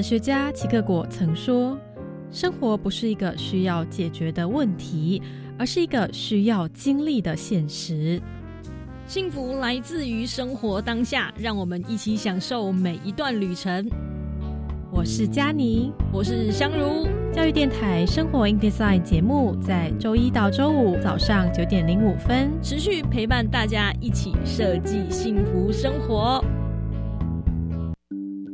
哲学家齐克果曾说：“生活不是一个需要解决的问题，而是一个需要经历的现实。幸福来自于生活当下，让我们一起享受每一段旅程。”我是佳妮，我是香如。教育电台《生活 in Design》节目在周一到周五早上九点零五分持续陪伴大家，一起设计幸福生活。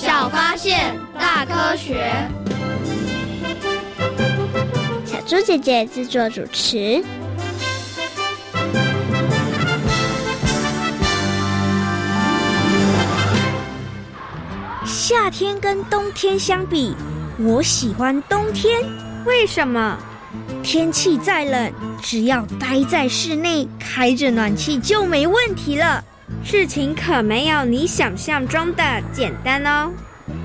小发现，大科学。小猪姐姐制作主持。夏天跟冬天相比，我喜欢冬天。为什么？天气再冷，只要待在室内，开着暖气就没问题了。事情可没有你想象中的简单哦。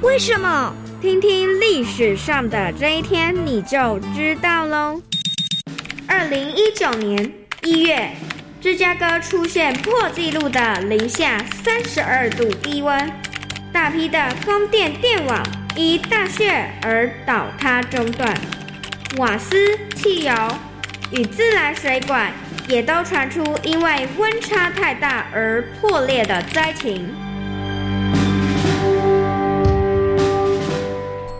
为什么？听听历史上的这一天，你就知道喽。二零一九年一月，芝加哥出现破纪录的零下三十二度低温，大批的供电电网因大雪而倒塌中断，瓦斯、汽油与自来水管。也都传出因为温差太大而破裂的灾情。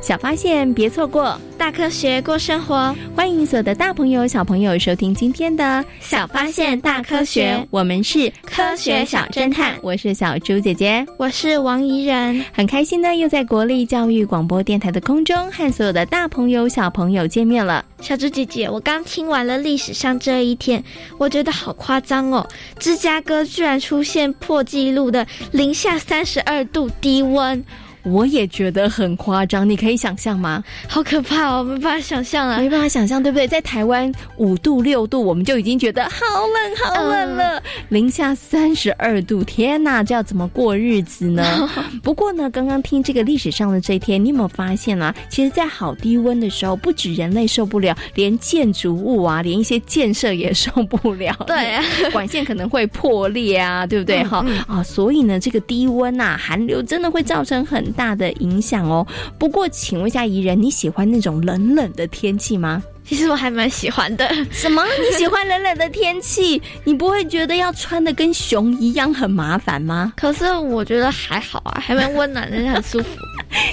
小发现，别错过。大科学过生活，欢迎所有的大朋友、小朋友收听今天的《小发现大科学》。我们是科学小侦探，我是小猪姐姐，我是王怡人。很开心呢，又在国立教育广播电台的空中和所有的大朋友、小朋友见面了。小猪姐姐，我刚听完了历史上这一天，我觉得好夸张哦！芝加哥居然出现破纪录的零下三十二度低温。我也觉得很夸张，你可以想象吗？好可怕哦，没办法想象啊，没办法想象，对不对？在台湾五度六度，我们就已经觉得好冷好冷了，零下三十二度，天哪，这要怎么过日子呢？不过呢，刚刚听这个历史上的这一天，你有没有发现啊？其实，在好低温的时候，不止人类受不了，连建筑物啊，连一些建设也受不了。对，管线可能会破裂啊，对不对？哈啊，所以呢，这个低温呐，寒流真的会造成很。大的影响哦。不过，请问一下怡人，你喜欢那种冷冷的天气吗？其实我还蛮喜欢的。什么？你喜欢冷冷的天气？你不会觉得要穿的跟熊一样很麻烦吗？可是我觉得还好啊，还蛮温暖的，很舒服。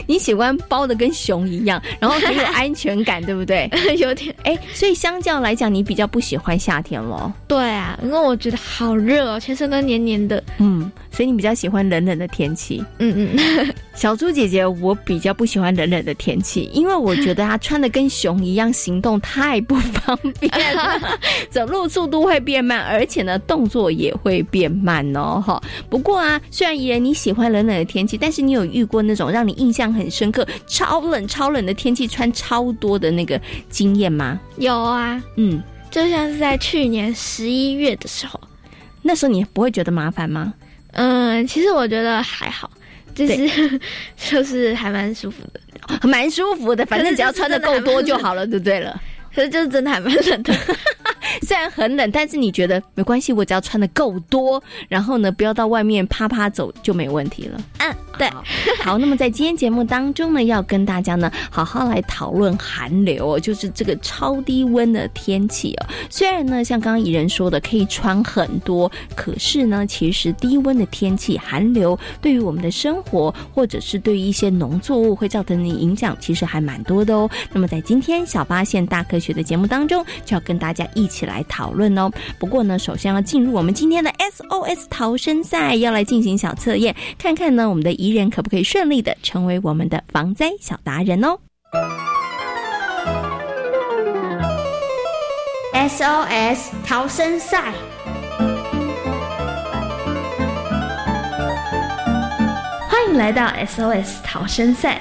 你喜欢包的跟熊一样，然后很有安全感，对不对？有点哎，所以相较来讲，你比较不喜欢夏天咯。对啊，因为我觉得好热哦，全身都黏黏的。嗯，所以你比较喜欢冷冷的天气。嗯嗯，小猪姐姐，我比较不喜欢冷冷的天气，因为我觉得她穿的跟熊一样，行动太不方便了，走路速度会变慢，而且呢，动作也会变慢哦。哈，不过啊，虽然怡人你喜欢冷冷的天气，但是你有遇过那种让你印象很深刻、超冷超冷的天气，穿超多的那个经验吗？有啊，嗯，就像是在去年十一月的时候，那时候你不会觉得麻烦吗？嗯，其实我觉得还好，就是 就是还蛮舒服的，蛮舒服的，反正只要穿的够多就好了，对不对了？可是就是真的还蛮冷的。虽然很冷，但是你觉得没关系，我只要穿的够多，然后呢，不要到外面啪啪走就没问题了。嗯，对。好，那么在今天节目当中呢，要跟大家呢好好来讨论寒流，就是这个超低温的天气哦。虽然呢，像刚刚怡人说的，可以穿很多，可是呢，其实低温的天气寒流对于我们的生活，或者是对于一些农作物会造成的影响，其实还蛮多的哦。那么在今天小八线大科学的节目当中，就要跟大家一起来讨论哦。不过呢，首先要进入我们今天的 SOS 逃生赛，要来进行小测验，看看呢我们的宜人可不可以顺利的成为我们的防灾小达人哦。SOS 逃生赛，欢迎来到 SOS 逃生赛。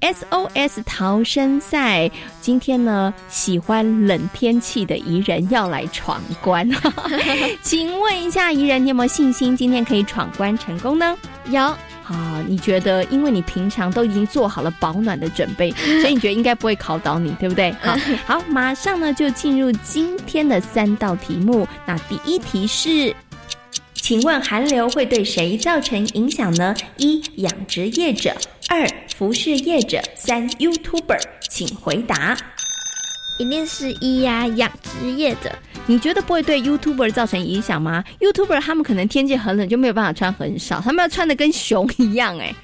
SOS 逃生赛，今天呢，喜欢冷天气的宜人要来闯关。请问一下，宜人，你有没有信心今天可以闯关成功呢？有。啊，你觉得，因为你平常都已经做好了保暖的准备，所以你觉得应该不会考倒你，对不对？好，好，马上呢就进入今天的三道题目。那第一题是，请问寒流会对谁造成影响呢？一、养殖业者。二服饰业者，三 YouTuber，请回答。一定是一呀，养殖业者。你觉得不会对 YouTuber 造成影响吗？YouTuber 他们可能天气很冷就没有办法穿很少，他们要穿的跟熊一样哎。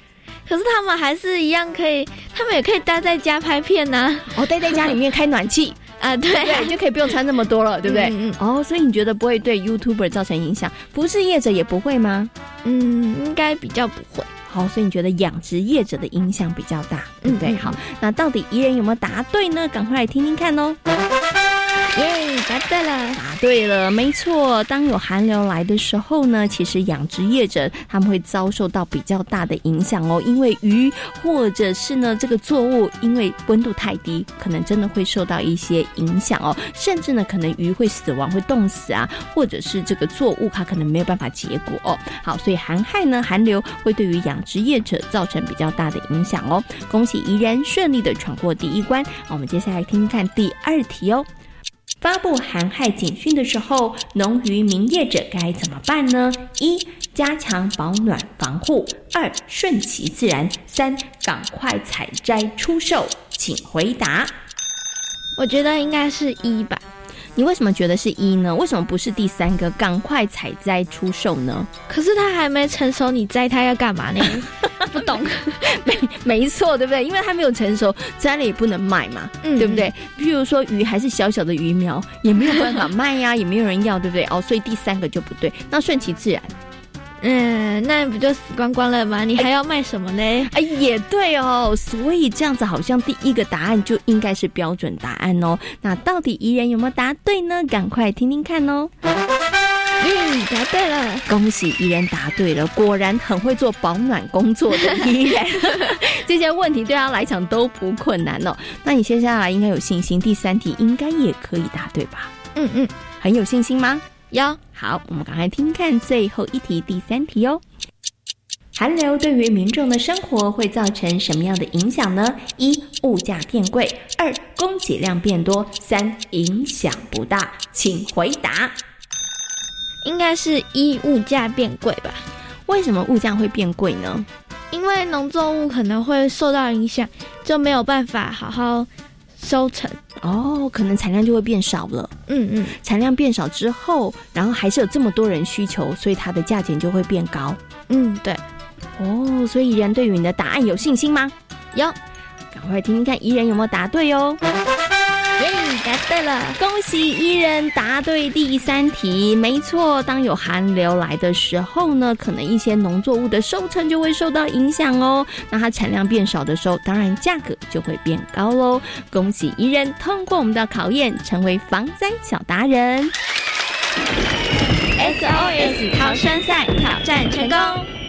可是他们还是一样可以，他们也可以待在家拍片呐。哦，待在家里面开暖气 啊，对对，就可以不用穿那么多了，对不对？嗯哦，所以你觉得不会对 YouTuber 造成影响？服饰业者也不会吗？嗯，应该比较不会。好，所以你觉得养殖业者的影响比较大，对不对？好，那到底宜人有没有答对呢？赶快来听听看哦。耶，答对了，答对了，没错。当有寒流来的时候呢，其实养殖业者他们会遭受到比较大的影响哦，因为鱼或者是呢这个作物，因为温度太低，可能真的会受到一些影响哦，甚至呢可能鱼会死亡，会冻死啊，或者是这个作物它可能没有办法结果哦。好，所以寒害呢，寒流会对于养殖业者造成比较大的影响哦。恭喜怡然顺利的闯过第一关，我们接下来听听看第二题哦。发布寒害警讯的时候，农渔民业者该怎么办呢？一、加强保暖防护；二、顺其自然；三、赶快采摘出售。请回答。我觉得应该是一吧。你为什么觉得是一呢？为什么不是第三个赶快采摘出售呢？可是它还没成熟，你摘它要干嘛呢？不懂，没没错，对不对？因为它没有成熟，摘了也不能卖嘛，嗯对不对？譬如说鱼还是小小的鱼苗，也没有办法卖呀，也没有人要，对不对？哦，所以第三个就不对。那顺其自然。嗯，那不就死光光了吗？你还要卖什么呢？哎，也对哦。所以这样子好像第一个答案就应该是标准答案哦。那到底怡人有没有答对呢？赶快听听看哦。嗯，答对了，恭喜怡人答对了。果然很会做保暖工作的怡人，这些问题对他来讲都不困难哦。那你接下来应该有信心，第三题应该也可以答对吧？嗯嗯，很有信心吗？有。好，我们赶快听看最后一题，第三题哦。寒流对于民众的生活会造成什么样的影响呢？一、物价变贵；二、供给量变多；三、影响不大。请回答。应该是一物价变贵吧？为什么物价会变贵呢？因为农作物可能会受到影响，就没有办法好好收成哦，可能产量就会变少了。嗯嗯，产量变少之后，然后还是有这么多人需求，所以它的价钱就会变高。嗯，对。哦，所以怡人对于你的答案有信心吗？有，赶快听听看，怡人有没有答对哦。耶，答对了！恭喜伊人答对第三题。没错，当有寒流来的时候呢，可能一些农作物的收成就会受到影响哦。那它产量变少的时候，当然价格就会变高喽。恭喜伊人通过我们的考验，成为防灾小达人。SOS 逃生赛挑战成功。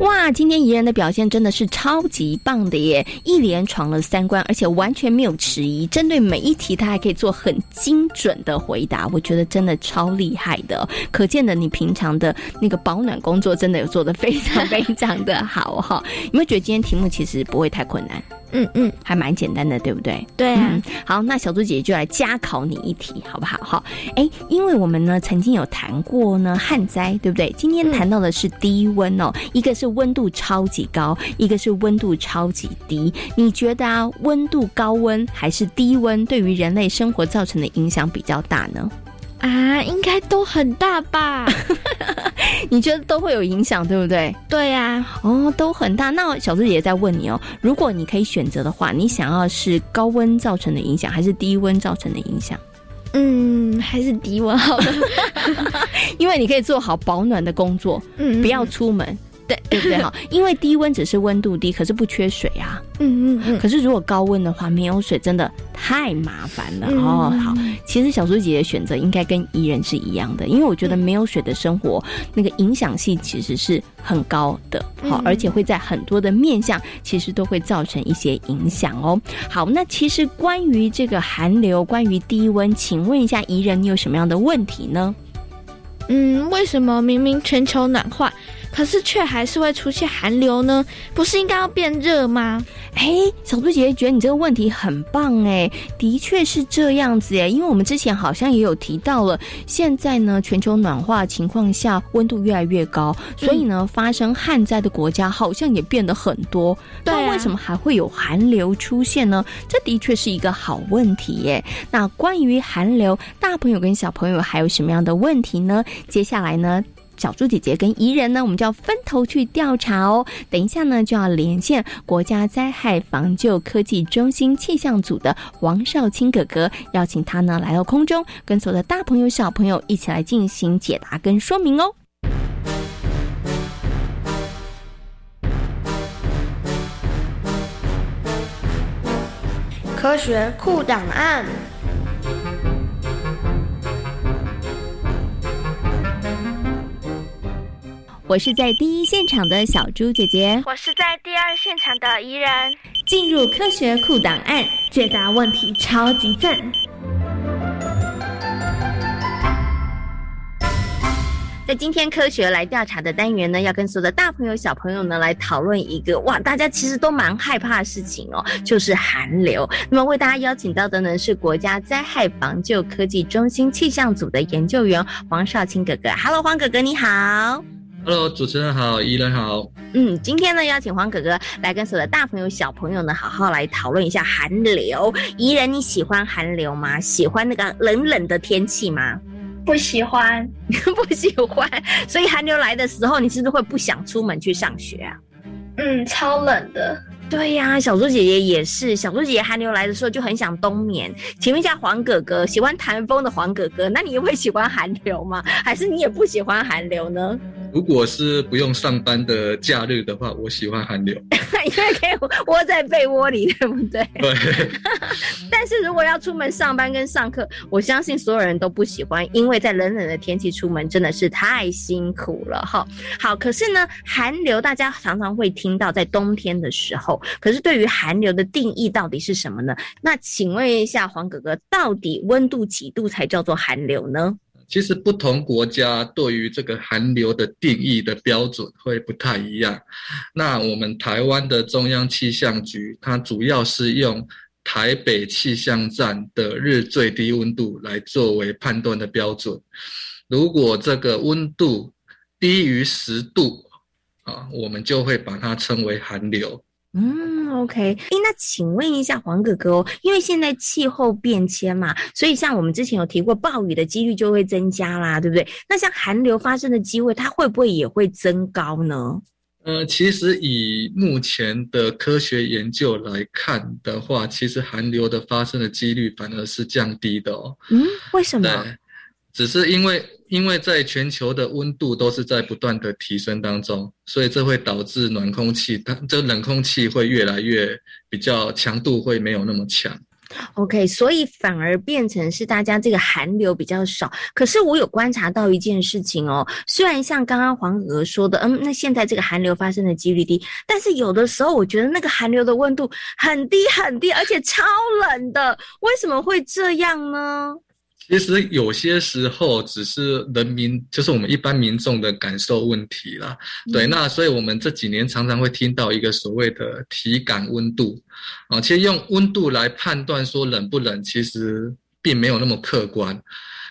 哇，今天怡人的表现真的是超级棒的耶！一连闯了三关，而且完全没有迟疑，针对每一题他还可以做很精准的回答，我觉得真的超厉害的。可见的，你平常的那个保暖工作真的有做的非常非常的好哈。有没有觉得今天题目其实不会太困难？嗯嗯，还蛮简单的，对不对？对啊。好，那小猪姐姐就来加考你一题，好不好？好，哎，因为我们呢曾经有谈过呢旱灾，对不对？今天谈到的是低温哦，一个是温度超级高，一个是温度超级低。你觉得啊，温度高温还是低温对于人类生活造成的影响比较大呢？啊，应该都很大吧？你觉得都会有影响，对不对？对呀，哦，都很大。那小猪姐姐在问你哦，如果你可以选择的话，你想要是高温造成的影响，还是低温造成的影响？嗯，还是低温好了，因为你可以做好保暖的工作，嗯，不要出门。对对不对？哈，因为低温只是温度低，可是不缺水啊。嗯嗯嗯。可是如果高温的话，没有水真的太麻烦了哦。好，其实小猪姐姐选择应该跟怡人是一样的，因为我觉得没有水的生活，那个影响性其实是很高的。好，而且会在很多的面相，其实都会造成一些影响哦。好，那其实关于这个寒流，关于低温，请问一下怡人，你有什么样的问题呢？嗯，为什么明明全球暖化？可是却还是会出现寒流呢？不是应该要变热吗？哎，小猪姐姐觉得你这个问题很棒哎，的确是这样子哎，因为我们之前好像也有提到了，现在呢全球暖化情况下温度越来越高，所以呢发生旱灾的国家好像也变得很多。那为什么还会有寒流出现呢？这的确是一个好问题耶。那关于寒流，大朋友跟小朋友还有什么样的问题呢？接下来呢？小猪姐姐跟怡人呢，我们就要分头去调查哦。等一下呢，就要连线国家灾害防救科技中心气象组的王少卿哥哥，邀请他呢来到空中，跟所有的大朋友小朋友一起来进行解答跟说明哦。科学库档案。我是在第一现场的小猪姐姐，我是在第二现场的怡人。进入科学库档案，解答问题超级赞。在今天科学来调查的单元呢，要跟所有的大朋友小朋友呢来讨论一个哇，大家其实都蛮害怕的事情哦，就是寒流。那么为大家邀请到的呢是国家灾害防救科技中心气象组的研究员黄少卿哥哥。Hello，黄哥哥你好。Hello，主持人好，怡人好。嗯，今天呢，邀请黄哥哥来跟所有的大朋友、小朋友呢，好好来讨论一下寒流。怡人，你喜欢寒流吗？喜欢那个冷冷的天气吗？不喜欢，不喜欢。所以寒流来的时候，你是不是会不想出门去上学啊？嗯，超冷的。对呀，小猪姐姐也是。小猪姐姐寒流来的时候就很想冬眠。请问一下黄哥哥，喜欢台风的黄哥哥，那你会喜欢寒流吗？还是你也不喜欢寒流呢？如果是不用上班的假日的话，我喜欢寒流，因为可以窝在被窝里，对不对？对。但是如果要出门上班跟上课，我相信所有人都不喜欢，因为在冷冷的天气出门真的是太辛苦了哈。好，可是呢，寒流大家常常会听到在冬天的时候，可是对于寒流的定义到底是什么呢？那请问一下黄哥哥，到底温度几度才叫做寒流呢？其实不同国家对于这个寒流的定义的标准会不太一样。那我们台湾的中央气象局，它主要是用台北气象站的日最低温度来作为判断的标准。如果这个温度低于十度，啊，我们就会把它称为寒流。嗯，OK，哎，那请问一下黄哥哥哦，因为现在气候变迁嘛，所以像我们之前有提过，暴雨的几率就会增加啦，对不对？那像寒流发生的机会，它会不会也会增高呢？呃，其实以目前的科学研究来看的话，其实寒流的发生的几率反而是降低的哦。嗯，为什么？对，只是因为因为在全球的温度都是在不断的提升当中，所以这会导致暖空气，它这冷空气会越来越比较强度会没有那么强。OK，所以反而变成是大家这个寒流比较少。可是我有观察到一件事情哦，虽然像刚刚黄娥说的，嗯，那现在这个寒流发生的几率低，但是有的时候我觉得那个寒流的温度很低很低，而且超冷的，为什么会这样呢？其实有些时候只是人民，就是我们一般民众的感受问题啦。对，那所以我们这几年常常会听到一个所谓的体感温度啊，其实用温度来判断说冷不冷，其实并没有那么客观。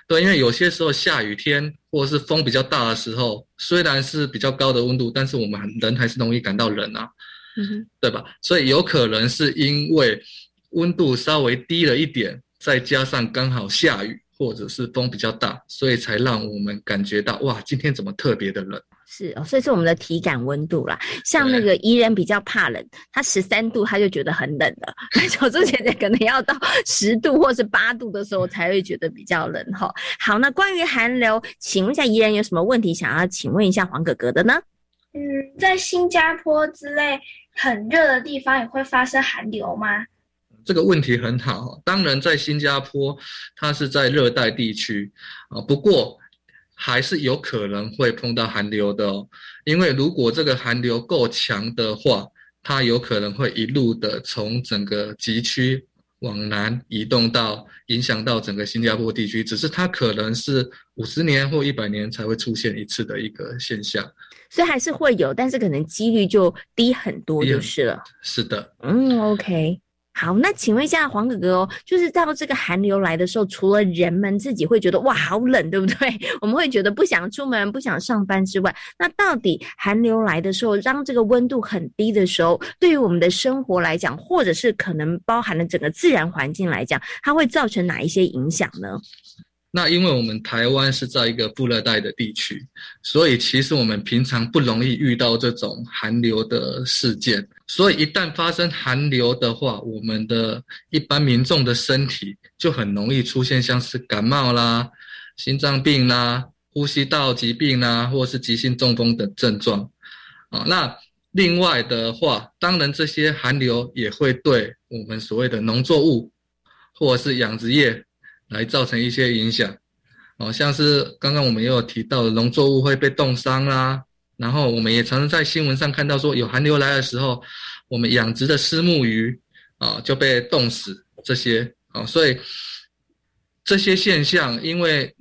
对，因为有些时候下雨天或者是风比较大的时候，虽然是比较高的温度，但是我们人还是容易感到冷啊，嗯对吧？所以有可能是因为温度稍微低了一点，再加上刚好下雨。或者是风比较大，所以才让我们感觉到哇，今天怎么特别的冷？是哦，所以是我们的体感温度啦。像那个宜人比较怕冷，他十三度他就觉得很冷了。小猪姐姐可能要到十度或是八度的时候才会觉得比较冷哈。好，那关于寒流，请问一下宜人有什么问题想要请问一下黄哥哥的呢？嗯，在新加坡之类很热的地方也会发生寒流吗？这个问题很好，当然在新加坡，它是在热带地区啊，不过还是有可能会碰到寒流的哦。因为如果这个寒流够强的话，它有可能会一路的从整个极区往南移动到影响到整个新加坡地区，只是它可能是五十年或一百年才会出现一次的一个现象，所以还是会有，但是可能几率就低很多就是了。是的，嗯，OK。好，那请问一下黄哥哥哦，就是到这个寒流来的时候，除了人们自己会觉得哇好冷，对不对？我们会觉得不想出门、不想上班之外，那到底寒流来的时候，让这个温度很低的时候，对于我们的生活来讲，或者是可能包含了整个自然环境来讲，它会造成哪一些影响呢？那因为我们台湾是在一个副热带的地区，所以其实我们平常不容易遇到这种寒流的事件。所以一旦发生寒流的话，我们的一般民众的身体就很容易出现像是感冒啦、心脏病啦、呼吸道疾病啦，或是急性中风等症状。啊，那另外的话，当然这些寒流也会对我们所谓的农作物或者是养殖业。来造成一些影响，哦，像是刚刚我们也有提到的农作物会被冻伤啦，然后我们也常常在新闻上看到说有寒流来的时候，我们养殖的丝木鱼啊就被冻死这些啊，所以这些现象因为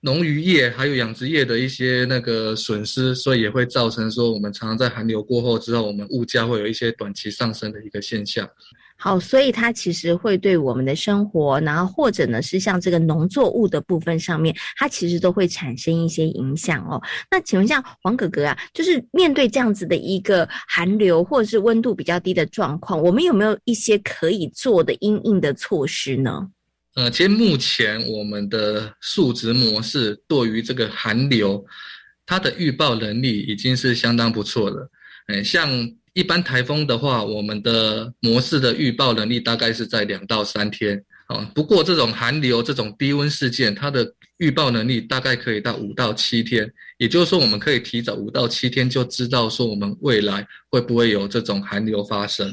农渔业还有养殖业的一些那个损失，所以也会造成说我们常常在寒流过后之后，我们物价会有一些短期上升的一个现象。好，所以它其实会对我们的生活，然后或者呢是像这个农作物的部分上面，它其实都会产生一些影响哦。那请问一下黄哥哥啊，就是面对这样子的一个寒流或者是温度比较低的状况，我们有没有一些可以做的应应的措施呢？呃，其实目前我们的数值模式对于这个寒流，它的预报能力已经是相当不错了。嗯，像。一般台风的话，我们的模式的预报能力大概是在两到三天啊。不过这种寒流、这种低温事件，它的预报能力大概可以到五到七天。也就是说，我们可以提早五到七天就知道说我们未来会不会有这种寒流发生。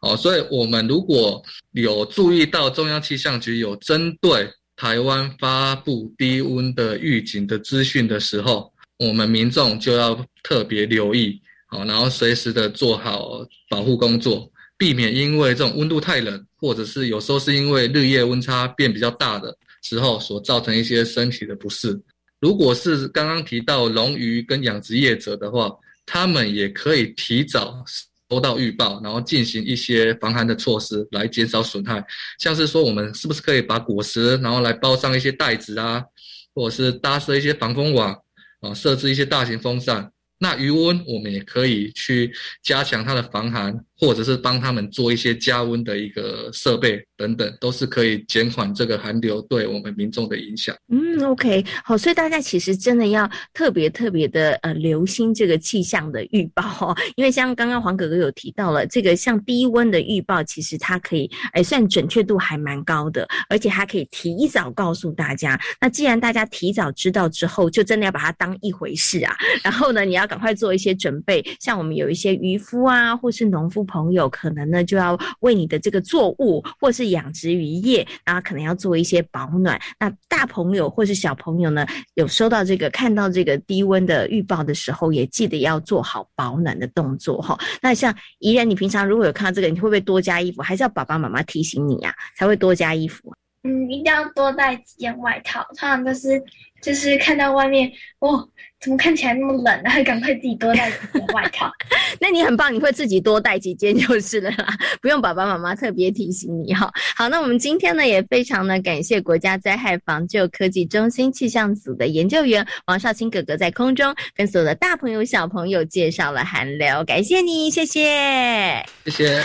哦，所以我们如果有注意到中央气象局有针对台湾发布低温的预警的资讯的时候，我们民众就要特别留意。然后随时的做好保护工作，避免因为这种温度太冷，或者是有时候是因为日夜温差变比较大的时候所造成一些身体的不适。如果是刚刚提到龙鱼跟养殖业者的话，他们也可以提早收到预报，然后进行一些防寒的措施来减少损害。像是说，我们是不是可以把果实，然后来包上一些袋子啊，或者是搭设一些防风网啊，设置一些大型风扇。那余温我们也可以去加强它的防寒，或者是帮他们做一些加温的一个设备等等，都是可以减缓这个寒流对我们民众的影响。嗯，OK，好，所以大家其实真的要特别特别的呃留心这个气象的预报哦，因为像刚刚黄哥哥有提到了这个像低温的预报，其实它可以哎算准确度还蛮高的，而且它可以提早告诉大家。那既然大家提早知道之后，就真的要把它当一回事啊。然后呢，你要。赶快做一些准备，像我们有一些渔夫啊，或是农夫朋友，可能呢就要为你的这个作物或是养殖渔业，然后可能要做一些保暖。那大朋友或是小朋友呢，有收到这个看到这个低温的预报的时候，也记得要做好保暖的动作哈。那像怡然，你平常如果有看到这个，你会不会多加衣服？还是要爸爸妈妈提醒你呀，才会多加衣服？嗯，一定要多带几件外套，通常都是就是看到外面，哦，怎么看起来那么冷啊？赶快自己多带几件外套。那你很棒，你会自己多带几件就是了啦，不用爸爸妈妈特别提醒你哈。好，那我们今天呢也非常的感谢国家灾害防救科技中心气象组的研究员王少卿哥哥在空中跟所有的大朋友小朋友介绍了寒流，感谢你，谢谢，谢谢。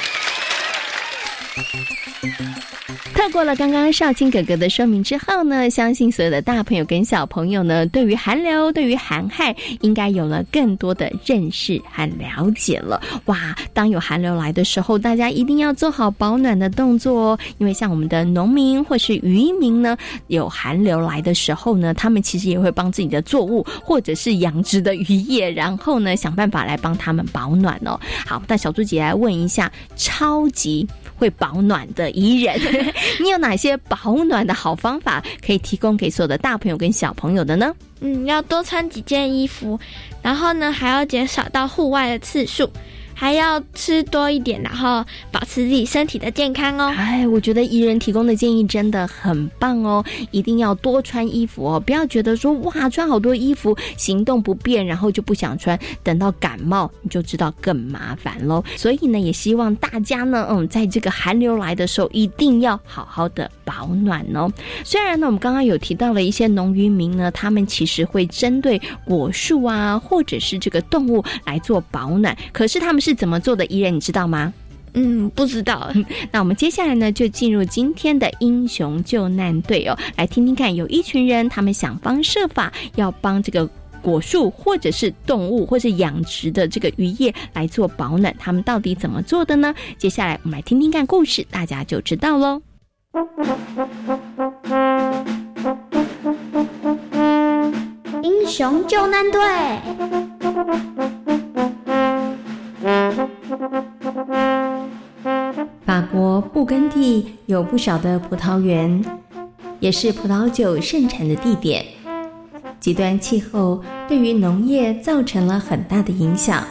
透过了刚刚少卿哥哥的说明之后呢，相信所有的大朋友跟小朋友呢，对于寒流、对于寒害，应该有了更多的认识和了解了。哇，当有寒流来的时候，大家一定要做好保暖的动作哦。因为像我们的农民或是渔民呢，有寒流来的时候呢，他们其实也会帮自己的作物或者是养殖的渔业，然后呢，想办法来帮他们保暖哦。好，那小猪姐来问一下，超级。会保暖的宜人，你有哪些保暖的好方法可以提供给所有的大朋友跟小朋友的呢？嗯，要多穿几件衣服，然后呢，还要减少到户外的次数。还要吃多一点，然后保持自己身体的健康哦。哎，我觉得伊人提供的建议真的很棒哦，一定要多穿衣服哦，不要觉得说哇穿好多衣服行动不便，然后就不想穿，等到感冒你就知道更麻烦喽。所以呢，也希望大家呢，嗯，在这个寒流来的时候，一定要好好的保暖哦。虽然呢，我们刚刚有提到了一些农渔民呢，他们其实会针对果树啊，或者是这个动物来做保暖，可是他们是。是怎么做的？伊人，你知道吗？嗯，不知道。那我们接下来呢，就进入今天的英雄救难队哦，来听听看，有一群人，他们想方设法要帮这个果树，或者是动物，或是养殖的这个渔业来做保暖，他们到底怎么做的呢？接下来我们来听听看故事，大家就知道喽。英雄救难队。法国布根地有不少的葡萄园，也是葡萄酒盛产的地点。极端气候对于农业造成了很大的影响。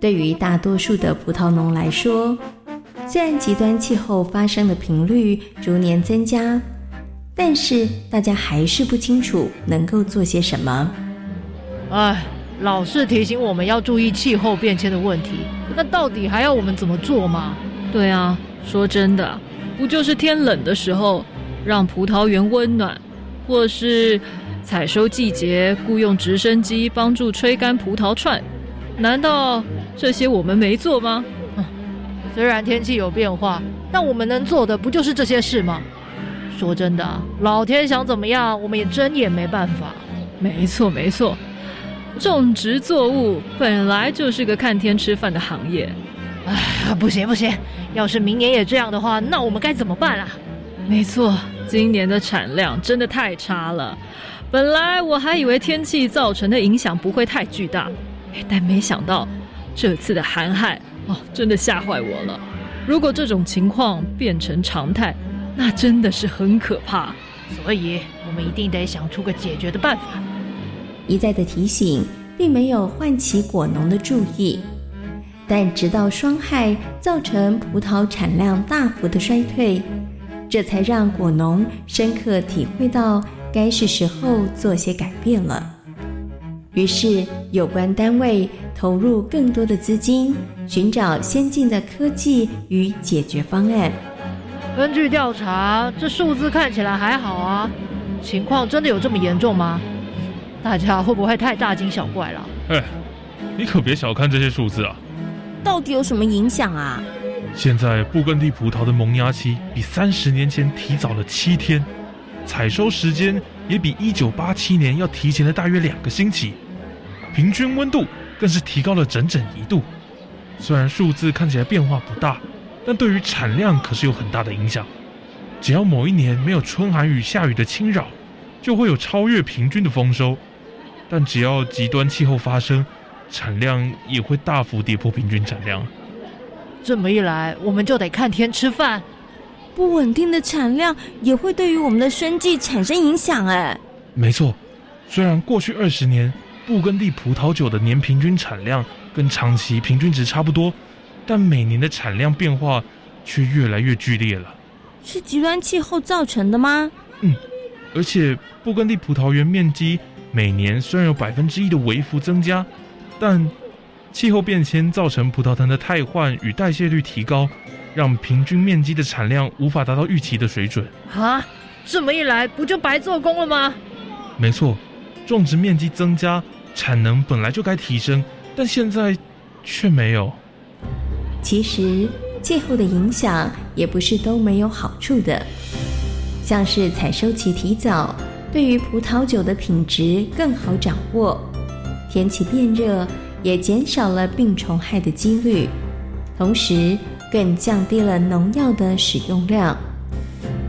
对于大多数的葡萄农来说，虽然极端气候发生的频率逐年增加，但是大家还是不清楚能够做些什么。哎。老是提醒我们要注意气候变迁的问题，那到底还要我们怎么做吗？对啊，说真的，不就是天冷的时候让葡萄园温暖，或是采收季节雇用直升机帮助吹干葡萄串？难道这些我们没做吗？虽然天气有变化，但我们能做的不就是这些事吗？说真的，老天想怎么样，我们也真也没办法。没错，没错。种植作物本来就是个看天吃饭的行业，哎，不行不行，要是明年也这样的话，那我们该怎么办啊？没错，今年的产量真的太差了。本来我还以为天气造成的影响不会太巨大，但没想到这次的寒害哦，真的吓坏我了。如果这种情况变成常态，那真的是很可怕。所以我们一定得想出个解决的办法。一再的提醒，并没有唤起果农的注意，但直到霜害造成葡萄产量大幅的衰退，这才让果农深刻体会到该是时候做些改变了。于是有关单位投入更多的资金，寻找先进的科技与解决方案。根据调查，这数字看起来还好啊，情况真的有这么严重吗？大家会不会太大惊小怪了？哎，你可别小看这些数字啊！到底有什么影响啊？现在布根地葡萄的萌芽期比三十年前提早了七天，采收时间也比一九八七年要提前了大约两个星期，平均温度更是提高了整整一度。虽然数字看起来变化不大，但对于产量可是有很大的影响。只要某一年没有春寒雨下雨的侵扰，就会有超越平均的丰收；但只要极端气候发生，产量也会大幅跌破平均产量。这么一来，我们就得看天吃饭。不稳定的产量也会对于我们的生计产生影响。哎，没错。虽然过去二十年布根地葡萄酒的年平均产量跟长期平均值差不多，但每年的产量变化却越来越剧烈了。是极端气候造成的吗？嗯，而且布根地葡萄园面积每年虽然有百分之一的微幅增加，但气候变迁造成葡萄藤的汰换与代谢率提高，让平均面积的产量无法达到预期的水准。啊，这么一来不就白做工了吗？没错，种植面积增加，产能本来就该提升，但现在却没有。其实气候的影响也不是都没有好处的，像是采收期提早，对于葡萄酒的品质更好掌握；天气变热。也减少了病虫害的几率，同时更降低了农药的使用量。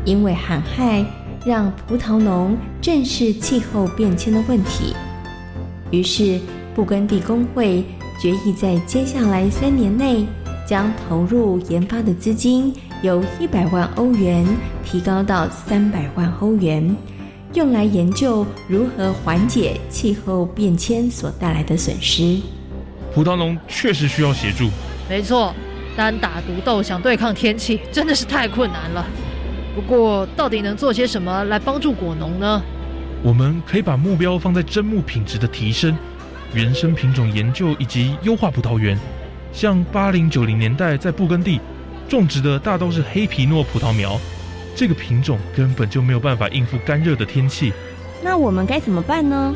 因为寒害让葡萄农正视气候变迁的问题，于是布根地工会决议在接下来三年内，将投入研发的资金由一百万欧元提高到三百万欧元，用来研究如何缓解气候变迁所带来的损失。葡萄农确实需要协助，没错，单打独斗想对抗天气真的是太困难了。不过，到底能做些什么来帮助果农呢？我们可以把目标放在砧木品质的提升、原生品种研究以及优化葡萄园。像八零九零年代在布根地种植的大都是黑皮诺葡萄苗，这个品种根本就没有办法应付干热的天气。那我们该怎么办呢？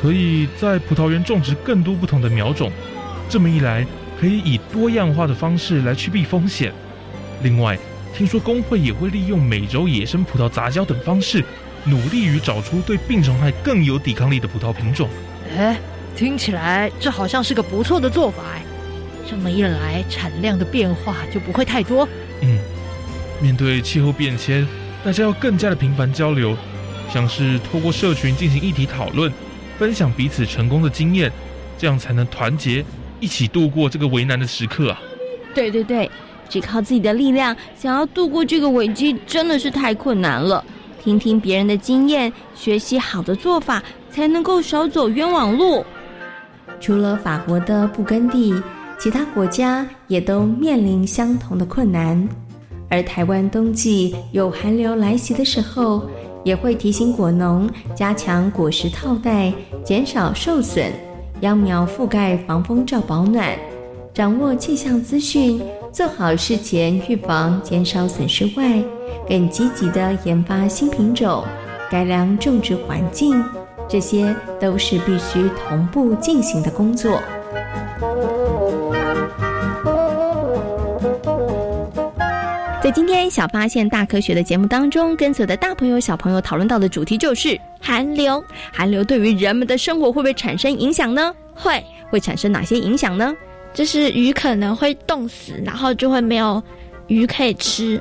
可以在葡萄园种植更多不同的苗种，这么一来，可以以多样化的方式来趋避风险。另外，听说工会也会利用美洲野生葡萄杂交等方式，努力于找出对病虫害更有抵抗力的葡萄品种。哎，听起来这好像是个不错的做法哎。这么一来，产量的变化就不会太多。嗯，面对气候变迁，大家要更加的频繁交流，像是透过社群进行议题讨论。分享彼此成功的经验，这样才能团结一起度过这个为难的时刻啊！对对对，只靠自己的力量，想要度过这个危机，真的是太困难了。听听别人的经验，学习好的做法，才能够少走冤枉路。除了法国的布根地，其他国家也都面临相同的困难。而台湾冬季有寒流来袭的时候，也会提醒果农加强果实套袋，减少受损；秧苗覆盖防风罩保暖，掌握气象资讯，做好事前预防，减少损失外，更积极的研发新品种，改良种植环境，这些都是必须同步进行的工作。今天小发现大科学的节目当中，跟所有的大朋友小朋友讨论到的主题就是寒流。寒流对于人们的生活会不会产生影响呢？会，会产生哪些影响呢？就是鱼可能会冻死，然后就会没有鱼可以吃，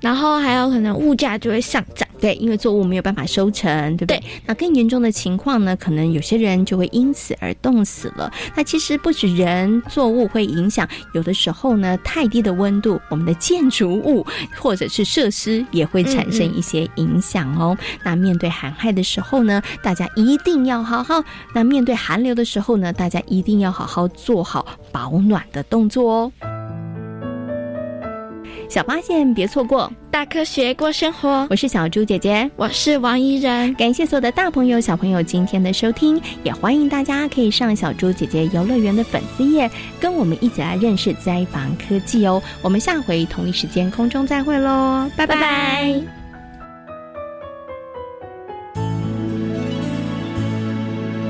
然后还有可能物价就会上涨。对，因为作物没有办法收成，对不对？那更严重的情况呢，可能有些人就会因此而冻死了。那其实不止人，作物会影响，有的时候呢，太低的温度，我们的建筑物或者是设施也会产生一些影响哦。那面对寒害的时候呢，大家一定要好好；那面对寒流的时候呢，大家一定要好好做好保暖的动作哦。小发现别错过，大科学过生活。我是小猪姐姐，我是王怡然，感谢所有的大朋友小朋友今天的收听，也欢迎大家可以上小猪姐姐游乐园的粉丝页，跟我们一起来认识灾防科技哦，我们下回同一时间空中再会喽。拜拜。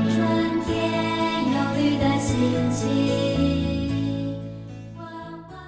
春天的心情。